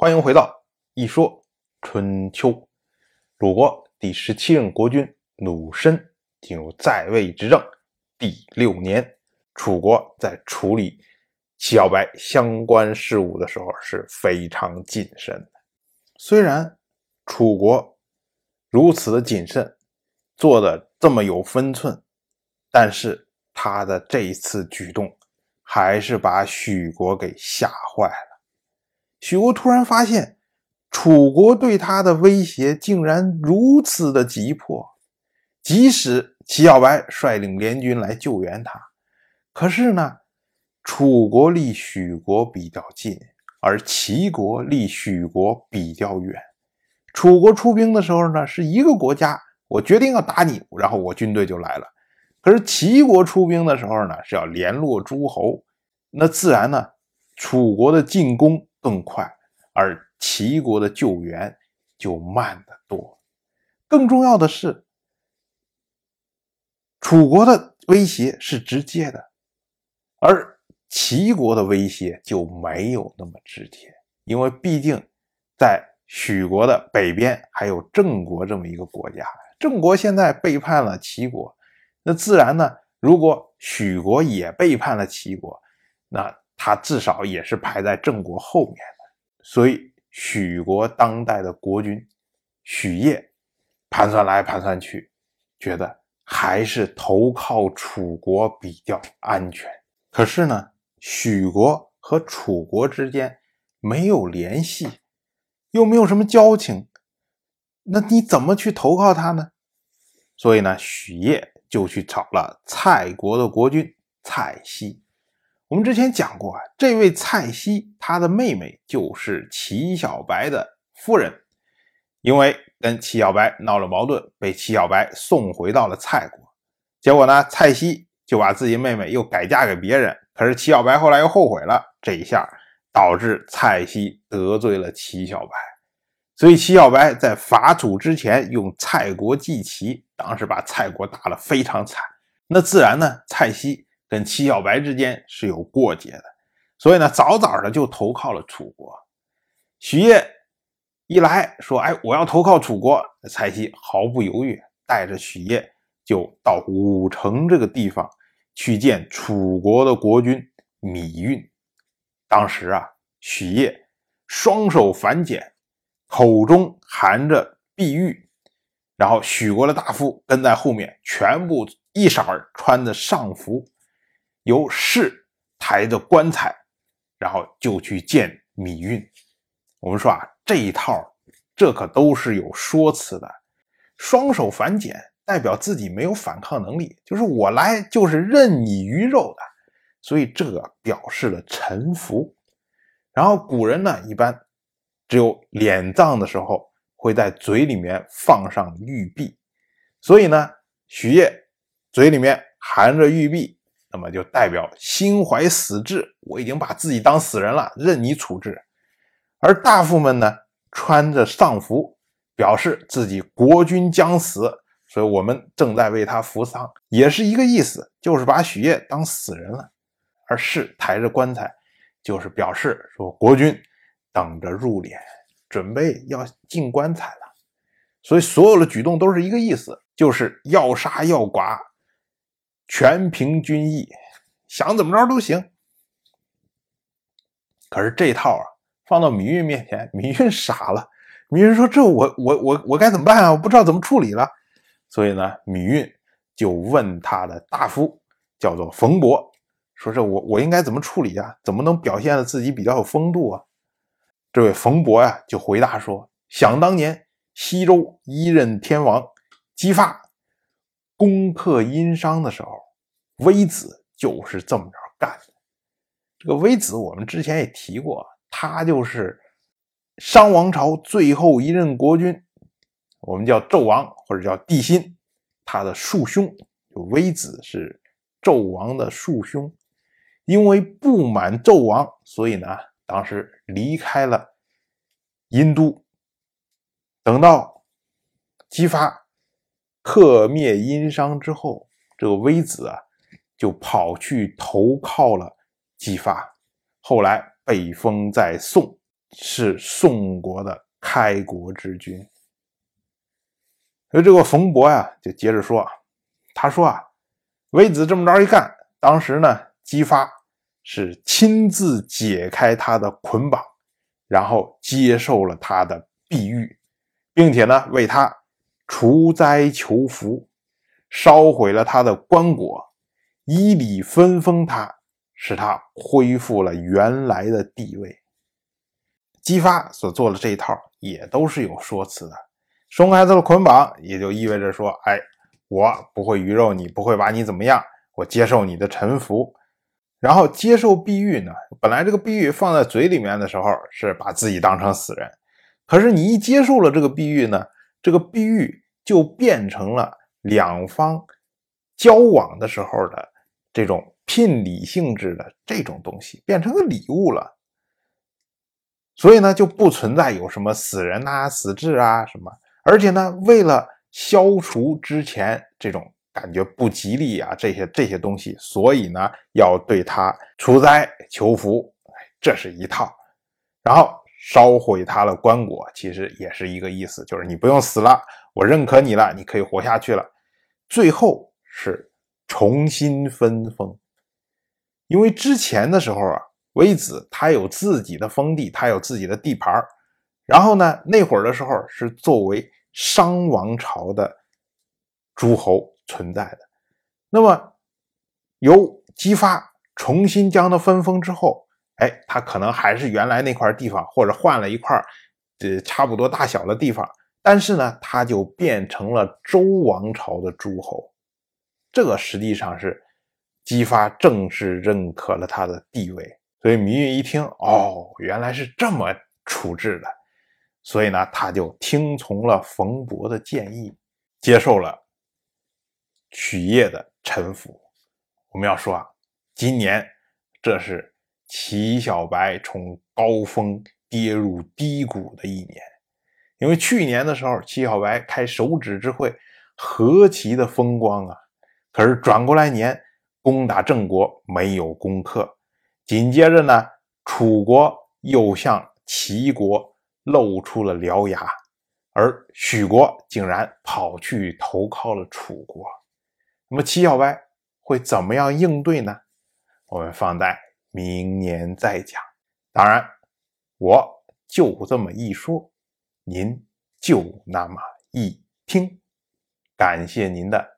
欢迎回到一说春秋。鲁国第十七任国君鲁申进入在位执政第六年，楚国在处理齐小白相关事务的时候是非常谨慎的。虽然楚国如此的谨慎，做的这么有分寸，但是他的这一次举动还是把许国给吓坏了。许国突然发现，楚国对他的威胁竟然如此的急迫。即使齐小白率领联军来救援他，可是呢，楚国离许国比较近，而齐国离许国比较远。楚国出兵的时候呢，是一个国家，我决定要打你，然后我军队就来了。可是齐国出兵的时候呢，是要联络诸侯，那自然呢，楚国的进攻。更快，而齐国的救援就慢得多。更重要的是，楚国的威胁是直接的，而齐国的威胁就没有那么直接。因为毕竟在许国的北边还有郑国这么一个国家，郑国现在背叛了齐国，那自然呢，如果许国也背叛了齐国，那。他至少也是排在郑国后面的，所以许国当代的国君许业盘算来盘算去，觉得还是投靠楚国比较安全。可是呢，许国和楚国之间没有联系，又没有什么交情，那你怎么去投靠他呢？所以呢，许业就去找了蔡国的国君蔡西。我们之前讲过啊，这位蔡西，他的妹妹就是齐小白的夫人，因为跟齐小白闹了矛盾，被齐小白送回到了蔡国。结果呢，蔡西就把自己妹妹又改嫁给别人。可是齐小白后来又后悔了，这一下导致蔡西得罪了齐小白，所以齐小白在伐楚之前用蔡国祭齐，当时把蔡国打得非常惨。那自然呢，蔡西。跟齐小白之间是有过节的，所以呢，早早的就投靠了楚国。许业一来说：“哎，我要投靠楚国。”蔡西毫不犹豫，带着许业就到武城这个地方去见楚国的国君芈运。当时啊，许业双手反剪，口中含着碧玉，然后许国的大夫跟在后面，全部一色儿穿着上服。由士抬着棺材，然后就去见芈运。我们说啊，这一套这可都是有说辞的。双手反剪代表自己没有反抗能力，就是我来就是任你鱼肉的，所以这个表示了臣服。然后古人呢，一般只有敛葬的时候会在嘴里面放上玉璧，所以呢，许烨嘴里面含着玉璧。那么就代表心怀死志，我已经把自己当死人了，任你处置。而大夫们呢，穿着丧服，表示自己国君将死，所以我们正在为他扶丧，也是一个意思，就是把许业当死人了。而士抬着棺材，就是表示说国君等着入殓，准备要进棺材了。所以所有的举动都是一个意思，就是要杀要剐。全凭军意，想怎么着都行。可是这套啊，放到芈运面前，芈运傻了。芈运说：“这我我我我该怎么办啊？我不知道怎么处理了。”所以呢，芈运就问他的大夫，叫做冯博，说：“这我我应该怎么处理啊？怎么能表现的自己比较有风度啊？”这位冯博呀，就回答说：“想当年，西周一任天王姬发。”攻克殷商的时候，微子就是这么着干的。这个微子，我们之前也提过，他就是商王朝最后一任国君，我们叫纣王或者叫帝辛，他的庶兄。微子是纣王的庶兄，因为不满纣王，所以呢，当时离开了殷都。等到姬发。克灭殷商之后，这个微子啊，就跑去投靠了姬发，后来被封在宋。是宋国的开国之君。所以这个冯博呀，就接着说，他说啊，微子这么着一干，当时呢，姬发是亲自解开他的捆绑，然后接受了他的碧玉，并且呢，为他除灾求福，烧毁了他的棺椁，以礼分封他，使他恢复了原来的地位。姬发所做的这一套，也都是有说辞的。松开他的捆绑，也就意味着说，哎，我不会鱼肉你，不会把你怎么样，我接受你的臣服。然后接受碧玉呢，本来这个碧玉放在嘴里面的时候，是把自己当成死人，可是你一接受了这个碧玉呢，这个碧玉就变成了两方交往的时候的这种聘礼性质的这种东西，变成个礼物了。所以呢，就不存在有什么死人呐、死志啊什么。而且呢，为了消除之前这种感觉不吉利啊，这些这些东西，所以呢，要对他除灾求福，这是一套。然后烧毁他的棺椁，其实也是一个意思，就是你不用死了，我认可你了，你可以活下去了。最后是重新分封，因为之前的时候啊，微子他有自己的封地，他有自己的地盘然后呢，那会儿的时候是作为。商王朝的诸侯存在的，那么由姬发重新将他分封之后，哎，他可能还是原来那块地方，或者换了一块呃差不多大小的地方，但是呢，他就变成了周王朝的诸侯。这个实际上是姬发正式认可了他的地位。所以芈月一听，哦，原来是这么处置的。所以呢，他就听从了冯博的建议，接受了曲业的臣服。我们要说啊，今年这是齐小白从高峰跌入低谷的一年，因为去年的时候，齐小白开手指之会，何其的风光啊！可是转过来年，攻打郑国没有攻克，紧接着呢，楚国又向齐国。露出了獠牙，而许国竟然跑去投靠了楚国。那么齐小白会怎么样应对呢？我们放在明年再讲。当然，我就这么一说，您就那么一听。感谢您的